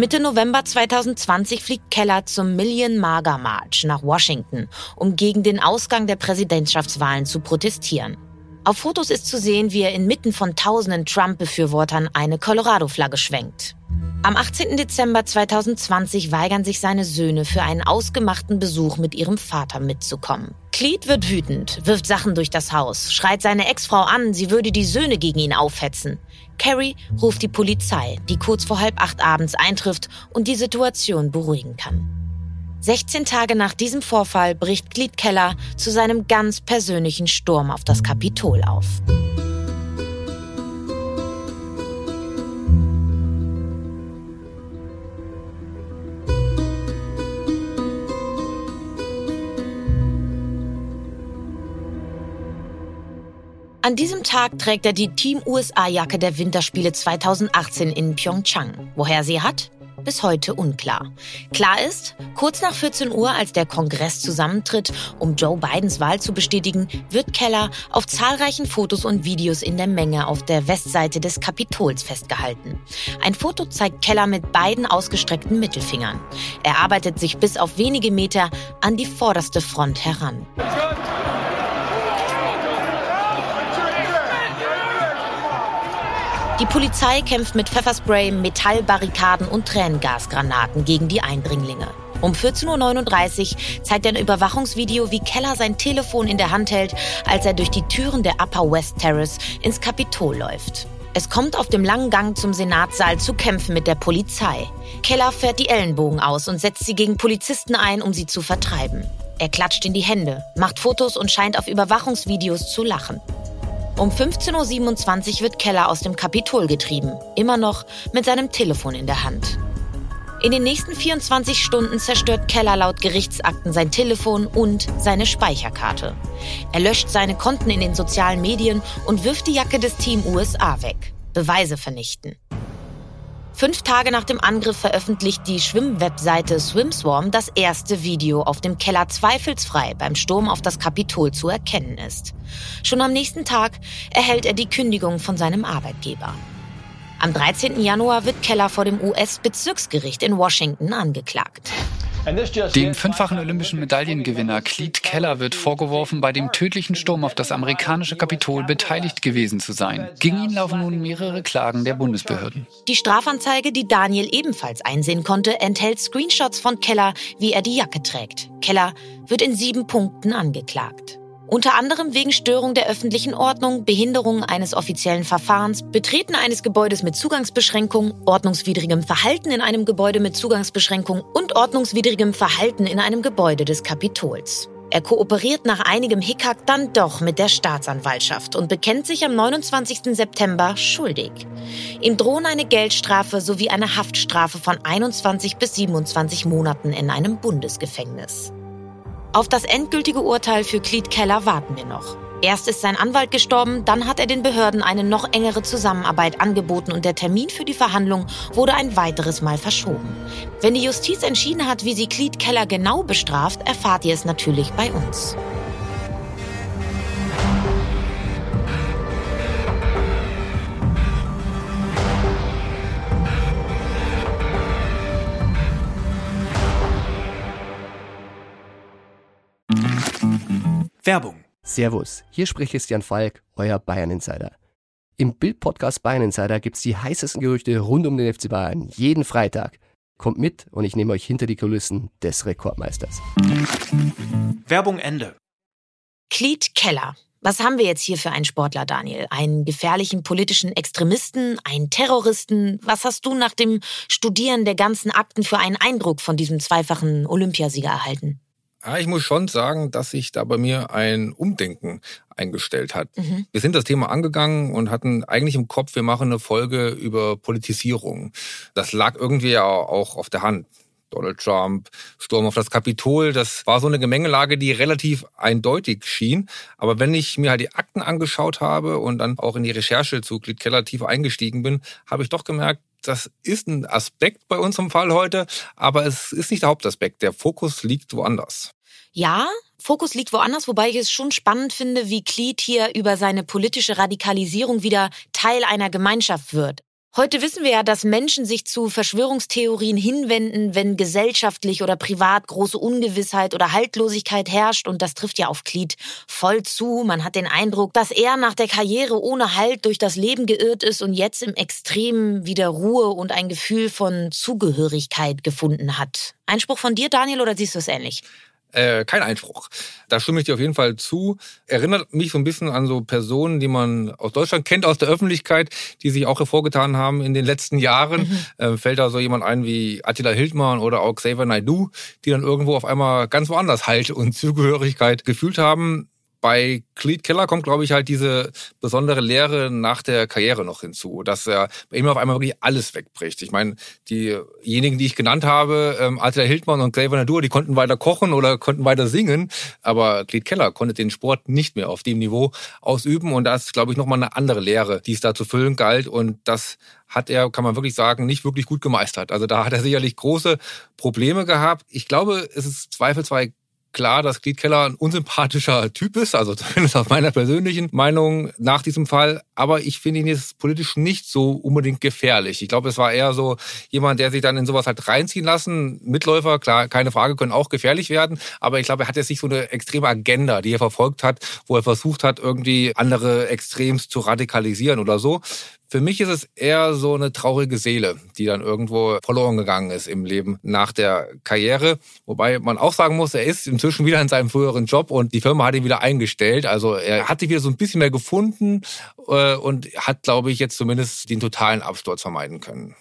Mitte November 2020 fliegt Keller zum Million Maga March nach Washington, um gegen den Ausgang der Präsidentschaftswahlen zu protestieren. Auf Fotos ist zu sehen, wie er inmitten von tausenden Trump-Befürwortern eine Colorado-Flagge schwenkt. Am 18. Dezember 2020 weigern sich seine Söhne für einen ausgemachten Besuch mit ihrem Vater mitzukommen. Cleet wird wütend, wirft Sachen durch das Haus, schreit seine Ex-Frau an, sie würde die Söhne gegen ihn aufhetzen. Carrie ruft die Polizei, die kurz vor halb acht abends eintrifft und die Situation beruhigen kann. 16 Tage nach diesem Vorfall bricht Cleet Keller zu seinem ganz persönlichen Sturm auf das Kapitol auf. An diesem Tag trägt er die Team USA-Jacke der Winterspiele 2018 in Pyeongchang. Woher sie hat? Bis heute unklar. Klar ist, kurz nach 14 Uhr, als der Kongress zusammentritt, um Joe Bidens Wahl zu bestätigen, wird Keller auf zahlreichen Fotos und Videos in der Menge auf der Westseite des Kapitols festgehalten. Ein Foto zeigt Keller mit beiden ausgestreckten Mittelfingern. Er arbeitet sich bis auf wenige Meter an die vorderste Front heran. Die Polizei kämpft mit Pfefferspray, Metallbarrikaden und Tränengasgranaten gegen die Eindringlinge. Um 14.39 Uhr zeigt ein Überwachungsvideo, wie Keller sein Telefon in der Hand hält, als er durch die Türen der Upper West Terrace ins Kapitol läuft. Es kommt auf dem langen Gang zum Senatssaal zu Kämpfen mit der Polizei. Keller fährt die Ellenbogen aus und setzt sie gegen Polizisten ein, um sie zu vertreiben. Er klatscht in die Hände, macht Fotos und scheint auf Überwachungsvideos zu lachen. Um 15.27 Uhr wird Keller aus dem Kapitol getrieben, immer noch mit seinem Telefon in der Hand. In den nächsten 24 Stunden zerstört Keller laut Gerichtsakten sein Telefon und seine Speicherkarte. Er löscht seine Konten in den sozialen Medien und wirft die Jacke des Team USA weg. Beweise vernichten. Fünf Tage nach dem Angriff veröffentlicht die Schwimmwebseite Swimswarm das erste Video, auf dem Keller zweifelsfrei beim Sturm auf das Kapitol zu erkennen ist. Schon am nächsten Tag erhält er die Kündigung von seinem Arbeitgeber. Am 13. Januar wird Keller vor dem US-Bezirksgericht in Washington angeklagt. Dem fünffachen olympischen Medaillengewinner Cleet Keller wird vorgeworfen, bei dem tödlichen Sturm auf das amerikanische Kapitol beteiligt gewesen zu sein. Gegen ihn laufen nun mehrere Klagen der Bundesbehörden. Die Strafanzeige, die Daniel ebenfalls einsehen konnte, enthält Screenshots von Keller, wie er die Jacke trägt. Keller wird in sieben Punkten angeklagt. Unter anderem wegen Störung der öffentlichen Ordnung, Behinderung eines offiziellen Verfahrens, Betreten eines Gebäudes mit Zugangsbeschränkung, ordnungswidrigem Verhalten in einem Gebäude mit Zugangsbeschränkung und ordnungswidrigem Verhalten in einem Gebäude des Kapitols. Er kooperiert nach einigem Hickhack dann doch mit der Staatsanwaltschaft und bekennt sich am 29. September schuldig. Ihm drohen eine Geldstrafe sowie eine Haftstrafe von 21 bis 27 Monaten in einem Bundesgefängnis. Auf das endgültige Urteil für Cleet Keller warten wir noch. Erst ist sein Anwalt gestorben, dann hat er den Behörden eine noch engere Zusammenarbeit angeboten und der Termin für die Verhandlung wurde ein weiteres Mal verschoben. Wenn die Justiz entschieden hat, wie sie Cleet Keller genau bestraft, erfahrt ihr es natürlich bei uns. Werbung. Servus, hier spricht Christian Falk, euer Bayern Insider. Im Bild-Podcast Bayern Insider gibt's die heißesten Gerüchte rund um den FC Bayern jeden Freitag. Kommt mit und ich nehme euch hinter die Kulissen des Rekordmeisters. Werbung Ende. Cleet Keller. Was haben wir jetzt hier für einen Sportler, Daniel? Einen gefährlichen politischen Extremisten? Einen Terroristen? Was hast du nach dem Studieren der ganzen Akten für einen Eindruck von diesem zweifachen Olympiasieger erhalten? Ja, ich muss schon sagen, dass sich da bei mir ein Umdenken eingestellt hat. Mhm. Wir sind das Thema angegangen und hatten eigentlich im Kopf, wir machen eine Folge über Politisierung. Das lag irgendwie ja auch auf der Hand. Donald Trump, Sturm auf das Kapitol, das war so eine Gemengelage, die relativ eindeutig schien. Aber wenn ich mir halt die Akten angeschaut habe und dann auch in die Recherche zu Glied Keller tief eingestiegen bin, habe ich doch gemerkt, das ist ein Aspekt bei unserem Fall heute, aber es ist nicht der Hauptaspekt. Der Fokus liegt woanders. Ja, Fokus liegt woanders, wobei ich es schon spannend finde, wie Cleet hier über seine politische Radikalisierung wieder Teil einer Gemeinschaft wird. Heute wissen wir ja, dass Menschen sich zu Verschwörungstheorien hinwenden, wenn gesellschaftlich oder privat große Ungewissheit oder Haltlosigkeit herrscht. Und das trifft ja auf Glied voll zu. Man hat den Eindruck, dass er nach der Karriere ohne Halt durch das Leben geirrt ist und jetzt im Extremen wieder Ruhe und ein Gefühl von Zugehörigkeit gefunden hat. Einspruch von dir, Daniel, oder siehst du es ähnlich? Äh, kein Einspruch. Da stimme ich dir auf jeden Fall zu. Erinnert mich so ein bisschen an so Personen, die man aus Deutschland kennt, aus der Öffentlichkeit, die sich auch hervorgetan haben in den letzten Jahren. Mhm. Äh, fällt da so jemand ein wie Attila Hildmann oder auch Xavier Naidoo, die dann irgendwo auf einmal ganz woanders Halt und Zugehörigkeit gefühlt haben bei Cleet Keller kommt, glaube ich, halt diese besondere Lehre nach der Karriere noch hinzu, dass er bei ihm auf einmal wirklich alles wegbricht. Ich meine, diejenigen, die ich genannt habe, ähm, Attila Hildmann und Xavier Nadur, die konnten weiter kochen oder konnten weiter singen, aber Cleet Keller konnte den Sport nicht mehr auf dem Niveau ausüben und das glaube ich, nochmal eine andere Lehre, die es da zu füllen galt und das hat er, kann man wirklich sagen, nicht wirklich gut gemeistert. Also da hat er sicherlich große Probleme gehabt. Ich glaube, es ist zweifelsfrei klar, dass Gliedkeller ein unsympathischer Typ ist, also zumindest aus meiner persönlichen Meinung nach diesem Fall. Aber ich finde ihn jetzt politisch nicht so unbedingt gefährlich. Ich glaube, es war eher so jemand, der sich dann in sowas halt reinziehen lassen. Mitläufer, klar, keine Frage, können auch gefährlich werden. Aber ich glaube, er hat jetzt nicht so eine extreme Agenda, die er verfolgt hat, wo er versucht hat, irgendwie andere extremst zu radikalisieren oder so. Für mich ist es eher so eine traurige Seele, die dann irgendwo verloren gegangen ist im Leben nach der Karriere. Wobei man auch sagen muss, er ist inzwischen wieder in seinem früheren Job und die Firma hat ihn wieder eingestellt. Also er hat sich wieder so ein bisschen mehr gefunden äh, und hat, glaube ich, jetzt zumindest den totalen Absturz vermeiden können.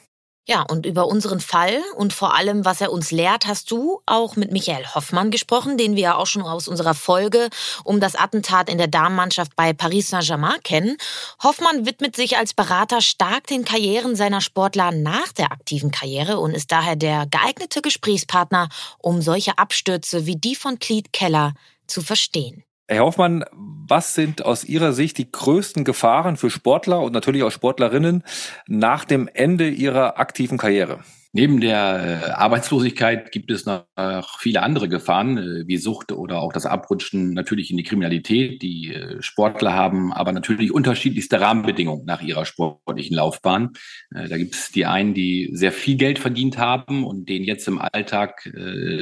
Ja, und über unseren Fall und vor allem, was er uns lehrt, hast du auch mit Michael Hoffmann gesprochen, den wir ja auch schon aus unserer Folge um das Attentat in der Damenmannschaft bei Paris Saint-Germain kennen. Hoffmann widmet sich als Berater stark den Karrieren seiner Sportler nach der aktiven Karriere und ist daher der geeignete Gesprächspartner, um solche Abstürze wie die von Cleet Keller zu verstehen. Herr Hoffmann, was sind aus Ihrer Sicht die größten Gefahren für Sportler und natürlich auch Sportlerinnen nach dem Ende ihrer aktiven Karriere? Neben der äh, Arbeitslosigkeit gibt es noch viele andere Gefahren, äh, wie Sucht oder auch das Abrutschen natürlich in die Kriminalität. Die äh, Sportler haben aber natürlich unterschiedlichste Rahmenbedingungen nach ihrer sportlichen Laufbahn. Da gibt es die einen, die sehr viel Geld verdient haben und denen jetzt im Alltag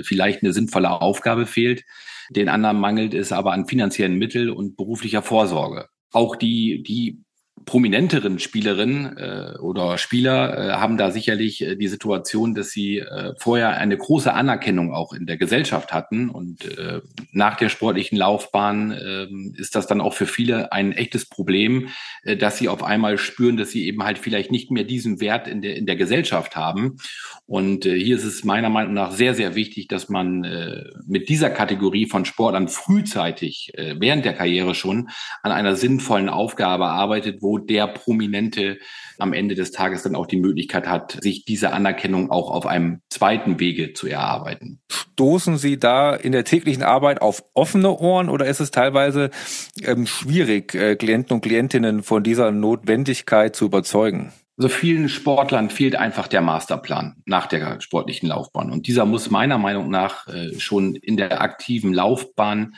vielleicht eine sinnvolle Aufgabe fehlt. Den anderen mangelt es aber an finanziellen Mitteln und beruflicher Vorsorge. Auch die, die prominenteren Spielerinnen äh, oder Spieler äh, haben da sicherlich äh, die Situation, dass sie äh, vorher eine große Anerkennung auch in der Gesellschaft hatten. Und äh, nach der sportlichen Laufbahn äh, ist das dann auch für viele ein echtes Problem, äh, dass sie auf einmal spüren, dass sie eben halt vielleicht nicht mehr diesen Wert in der in der Gesellschaft haben. Und äh, hier ist es meiner Meinung nach sehr sehr wichtig, dass man äh, mit dieser Kategorie von Sportlern frühzeitig äh, während der Karriere schon an einer sinnvollen Aufgabe arbeitet, wo wo der Prominente am Ende des Tages dann auch die Möglichkeit hat, sich diese Anerkennung auch auf einem zweiten Wege zu erarbeiten. Stoßen Sie da in der täglichen Arbeit auf offene Ohren oder ist es teilweise ähm, schwierig, äh, Klienten und Klientinnen von dieser Notwendigkeit zu überzeugen? Also vielen Sportlern fehlt einfach der Masterplan nach der sportlichen Laufbahn. Und dieser muss meiner Meinung nach äh, schon in der aktiven Laufbahn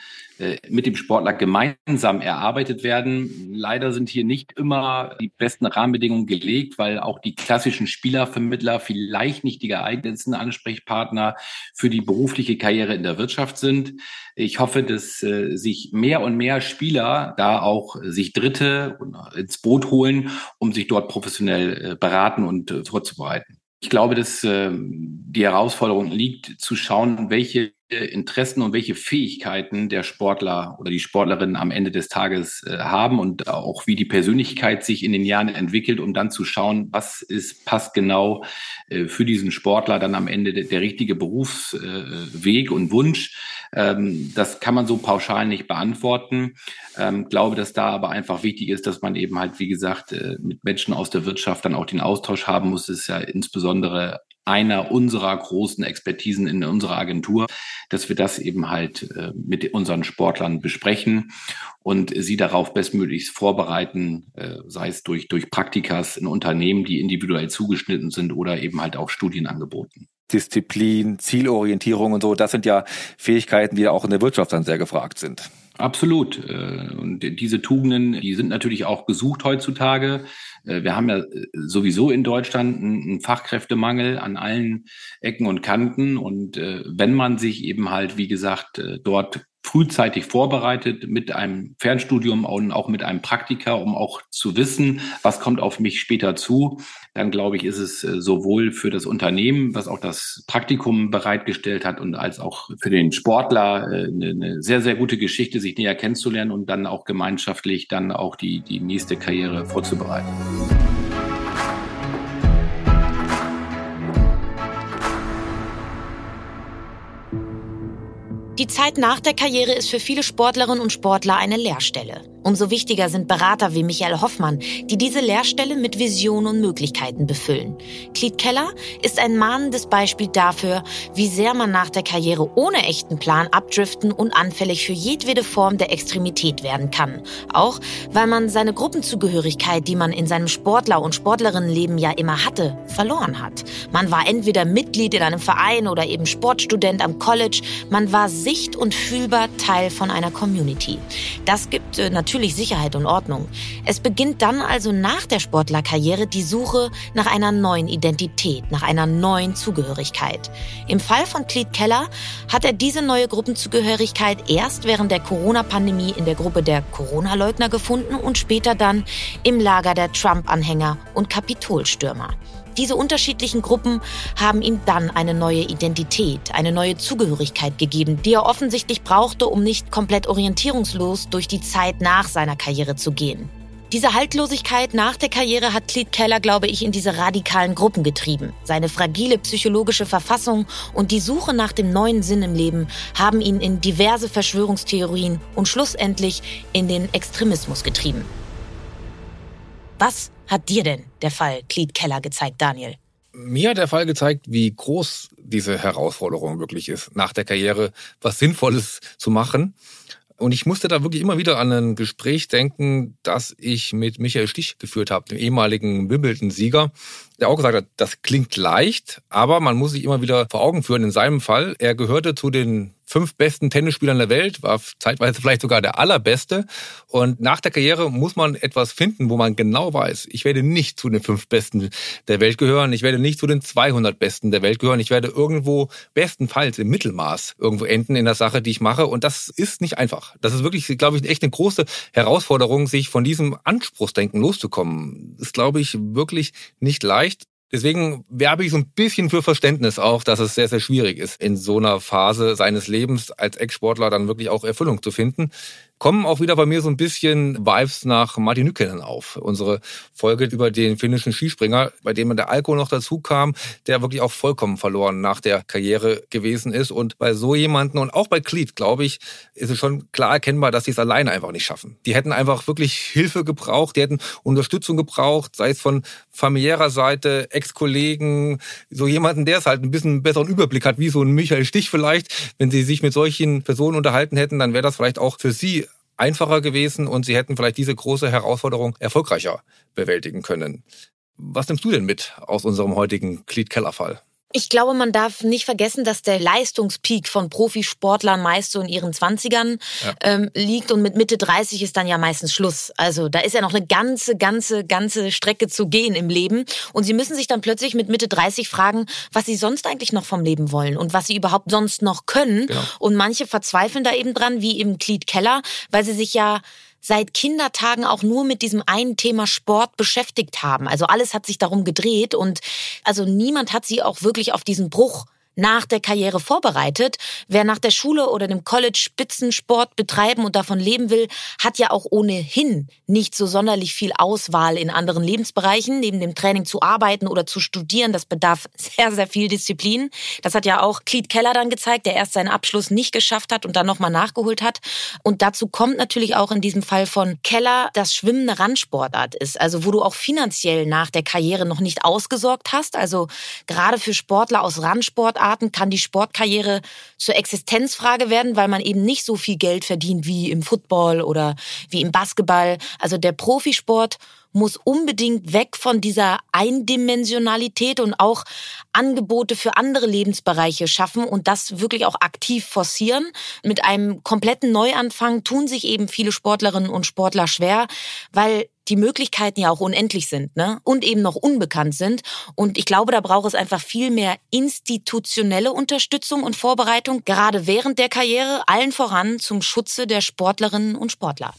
mit dem Sportler gemeinsam erarbeitet werden. Leider sind hier nicht immer die besten Rahmenbedingungen gelegt, weil auch die klassischen Spielervermittler vielleicht nicht die geeignetsten Ansprechpartner für die berufliche Karriere in der Wirtschaft sind. Ich hoffe, dass äh, sich mehr und mehr Spieler da auch sich Dritte ins Boot holen, um sich dort professionell äh, beraten und äh, vorzubereiten. Ich glaube, dass äh, die Herausforderung liegt, zu schauen, welche Interessen und welche Fähigkeiten der Sportler oder die Sportlerin am Ende des Tages äh, haben und auch wie die Persönlichkeit sich in den Jahren entwickelt, um dann zu schauen, was ist, passt genau äh, für diesen Sportler dann am Ende der, richtige Berufsweg äh, und Wunsch. Ähm, das kann man so pauschal nicht beantworten. Ähm, glaube, dass da aber einfach wichtig ist, dass man eben halt, wie gesagt, äh, mit Menschen aus der Wirtschaft dann auch den Austausch haben muss. Das ist ja insbesondere einer unserer großen Expertisen in unserer Agentur, dass wir das eben halt äh, mit unseren Sportlern besprechen und sie darauf bestmöglichst vorbereiten, äh, sei es durch, durch Praktikas in Unternehmen, die individuell zugeschnitten sind oder eben halt auch Studienangeboten. Disziplin, Zielorientierung und so, das sind ja Fähigkeiten, die auch in der Wirtschaft dann sehr gefragt sind. Absolut. Äh, und diese Tugenden, die sind natürlich auch gesucht heutzutage. Äh, wir haben ja äh, sowieso in Deutschland einen Fachkräftemangel an allen Ecken und Kanten. Und wenn man sich eben halt, wie gesagt, dort frühzeitig vorbereitet mit einem Fernstudium und auch mit einem Praktika, um auch zu wissen, was kommt auf mich später zu, dann glaube ich, ist es äh, sowohl für das Unternehmen, was auch das Praktikum bereitgestellt hat, und als auch für den Sportler äh, eine sehr, sehr gute Geschichte, sich näher kennenzulernen und dann auch gemeinschaftlich dann auch die, die nächste Karriere vorzubereiten. Die Zeit nach der Karriere ist für viele Sportlerinnen und Sportler eine Leerstelle. Umso wichtiger sind Berater wie Michael Hoffmann, die diese Lehrstelle mit Visionen und Möglichkeiten befüllen. Cleet Keller ist ein mahnendes Beispiel dafür, wie sehr man nach der Karriere ohne echten Plan abdriften und anfällig für jedwede Form der Extremität werden kann. Auch weil man seine Gruppenzugehörigkeit, die man in seinem Sportler- und Sportlerinnenleben ja immer hatte, verloren hat. Man war entweder Mitglied in einem Verein oder eben Sportstudent am College. Man war sicht- und fühlbar Teil von einer Community. Das gibt äh, natürlich Sicherheit und Ordnung. Es beginnt dann also nach der Sportlerkarriere die Suche nach einer neuen Identität, nach einer neuen Zugehörigkeit. Im Fall von Cleet Keller hat er diese neue Gruppenzugehörigkeit erst während der Corona-Pandemie in der Gruppe der Corona-Leugner gefunden und später dann im Lager der Trump-Anhänger und Kapitolstürmer. Diese unterschiedlichen Gruppen haben ihm dann eine neue Identität, eine neue Zugehörigkeit gegeben, die er offensichtlich brauchte, um nicht komplett orientierungslos durch die Zeit nach seiner Karriere zu gehen. Diese Haltlosigkeit nach der Karriere hat Cleet Keller, glaube ich, in diese radikalen Gruppen getrieben. Seine fragile psychologische Verfassung und die Suche nach dem neuen Sinn im Leben haben ihn in diverse Verschwörungstheorien und schlussendlich in den Extremismus getrieben. Was hat dir denn der Fall Cleet Keller gezeigt, Daniel? Mir hat der Fall gezeigt, wie groß diese Herausforderung wirklich ist, nach der Karriere was Sinnvolles zu machen. Und ich musste da wirklich immer wieder an ein Gespräch denken, das ich mit Michael Stich geführt habe, dem ehemaligen Wimbledon-Sieger, der auch gesagt hat, das klingt leicht, aber man muss sich immer wieder vor Augen führen, in seinem Fall, er gehörte zu den fünf besten Tennisspielern der Welt, war zeitweise vielleicht sogar der allerbeste. Und nach der Karriere muss man etwas finden, wo man genau weiß, ich werde nicht zu den fünf Besten der Welt gehören, ich werde nicht zu den 200 Besten der Welt gehören, ich werde irgendwo bestenfalls im Mittelmaß irgendwo enden in der Sache, die ich mache. Und das ist nicht einfach. Das ist wirklich, glaube ich, echt eine große Herausforderung, sich von diesem Anspruchsdenken loszukommen. Ist, glaube ich, wirklich nicht leicht. Deswegen werbe ich so ein bisschen für Verständnis auch, dass es sehr, sehr schwierig ist, in so einer Phase seines Lebens als Ex-Sportler dann wirklich auch Erfüllung zu finden. Kommen auch wieder bei mir so ein bisschen Vibes nach Martin Nykänen auf. Unsere Folge über den finnischen Skispringer, bei dem der Alkohol noch dazu kam, der wirklich auch vollkommen verloren nach der Karriere gewesen ist. Und bei so jemanden und auch bei Cleat, glaube ich, ist es schon klar erkennbar, dass sie es alleine einfach nicht schaffen. Die hätten einfach wirklich Hilfe gebraucht, die hätten Unterstützung gebraucht, sei es von familiärer Seite, Ex-Kollegen, so jemanden, der es halt ein bisschen besseren Überblick hat, wie so ein Michael Stich vielleicht. Wenn sie sich mit solchen Personen unterhalten hätten, dann wäre das vielleicht auch für sie einfacher gewesen und sie hätten vielleicht diese große Herausforderung erfolgreicher bewältigen können. Was nimmst du denn mit aus unserem heutigen Cleat-Keller-Fall? Ich glaube, man darf nicht vergessen, dass der Leistungspeak von Profisportlern meist so in ihren Zwanzigern ja. ähm, liegt und mit Mitte 30 ist dann ja meistens Schluss. Also da ist ja noch eine ganze, ganze, ganze Strecke zu gehen im Leben und sie müssen sich dann plötzlich mit Mitte 30 fragen, was sie sonst eigentlich noch vom Leben wollen und was sie überhaupt sonst noch können. Genau. Und manche verzweifeln da eben dran, wie im Glied Keller, weil sie sich ja seit Kindertagen auch nur mit diesem einen Thema Sport beschäftigt haben. Also alles hat sich darum gedreht und also niemand hat sie auch wirklich auf diesen Bruch nach der Karriere vorbereitet. Wer nach der Schule oder dem College Spitzensport betreiben und davon leben will, hat ja auch ohnehin nicht so sonderlich viel Auswahl in anderen Lebensbereichen. Neben dem Training zu arbeiten oder zu studieren, das bedarf sehr, sehr viel Disziplin. Das hat ja auch Cleet Keller dann gezeigt, der erst seinen Abschluss nicht geschafft hat und dann nochmal nachgeholt hat. Und dazu kommt natürlich auch in diesem Fall von Keller, dass Schwimmen eine Randsportart ist. Also wo du auch finanziell nach der Karriere noch nicht ausgesorgt hast. Also gerade für Sportler aus Randsportarten Sportarten kann die Sportkarriere zur Existenzfrage werden, weil man eben nicht so viel Geld verdient wie im Football oder wie im Basketball. Also der Profisport muss unbedingt weg von dieser Eindimensionalität und auch Angebote für andere Lebensbereiche schaffen und das wirklich auch aktiv forcieren. Mit einem kompletten Neuanfang tun sich eben viele Sportlerinnen und Sportler schwer, weil die Möglichkeiten ja auch unendlich sind ne? und eben noch unbekannt sind. Und ich glaube, da braucht es einfach viel mehr institutionelle Unterstützung und Vorbereitung, gerade während der Karriere, allen voran zum Schutze der Sportlerinnen und Sportler.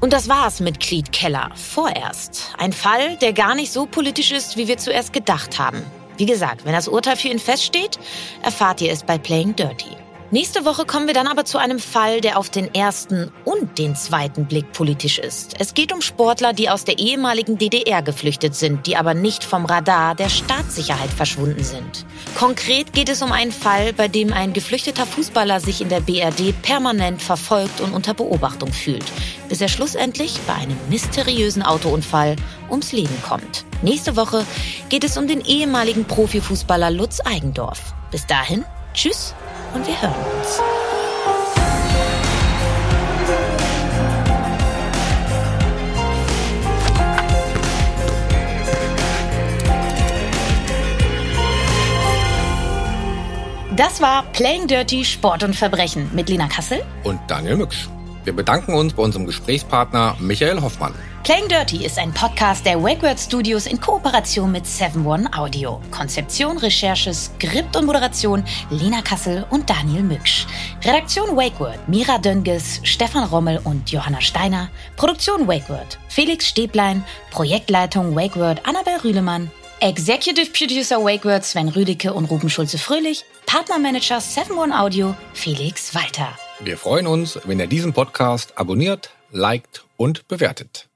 Und das war's mit Cleet Keller. Vorerst. Ein Fall, der gar nicht so politisch ist, wie wir zuerst gedacht haben. Wie gesagt, wenn das Urteil für ihn feststeht, erfahrt ihr es bei Playing Dirty. Nächste Woche kommen wir dann aber zu einem Fall, der auf den ersten und den zweiten Blick politisch ist. Es geht um Sportler, die aus der ehemaligen DDR geflüchtet sind, die aber nicht vom Radar der Staatssicherheit verschwunden sind. Konkret geht es um einen Fall, bei dem ein geflüchteter Fußballer sich in der BRD permanent verfolgt und unter Beobachtung fühlt, bis er schlussendlich bei einem mysteriösen Autounfall ums Leben kommt. Nächste Woche geht es um den ehemaligen Profifußballer Lutz Eigendorf. Bis dahin, tschüss und wir hören uns. Das war Playing Dirty Sport und Verbrechen mit Lena Kassel und Daniel Mücksch. Wir bedanken uns bei unserem Gesprächspartner Michael Hoffmann. Playing Dirty ist ein Podcast der WakeWord Studios in Kooperation mit 7-One Audio. Konzeption, Recherche, Skript und Moderation Lena Kassel und Daniel Mücksch. Redaktion WakeWord Mira Dönges, Stefan Rommel und Johanna Steiner. Produktion WakeWord Felix Stäblein. Projektleitung WakeWord Annabel Rühlemann. Executive Producer WakeWord Sven Rüdicke und Ruben Schulze-Fröhlich. Partnermanager 7-One Audio Felix Walter. Wir freuen uns, wenn ihr diesen Podcast abonniert, liked und bewertet.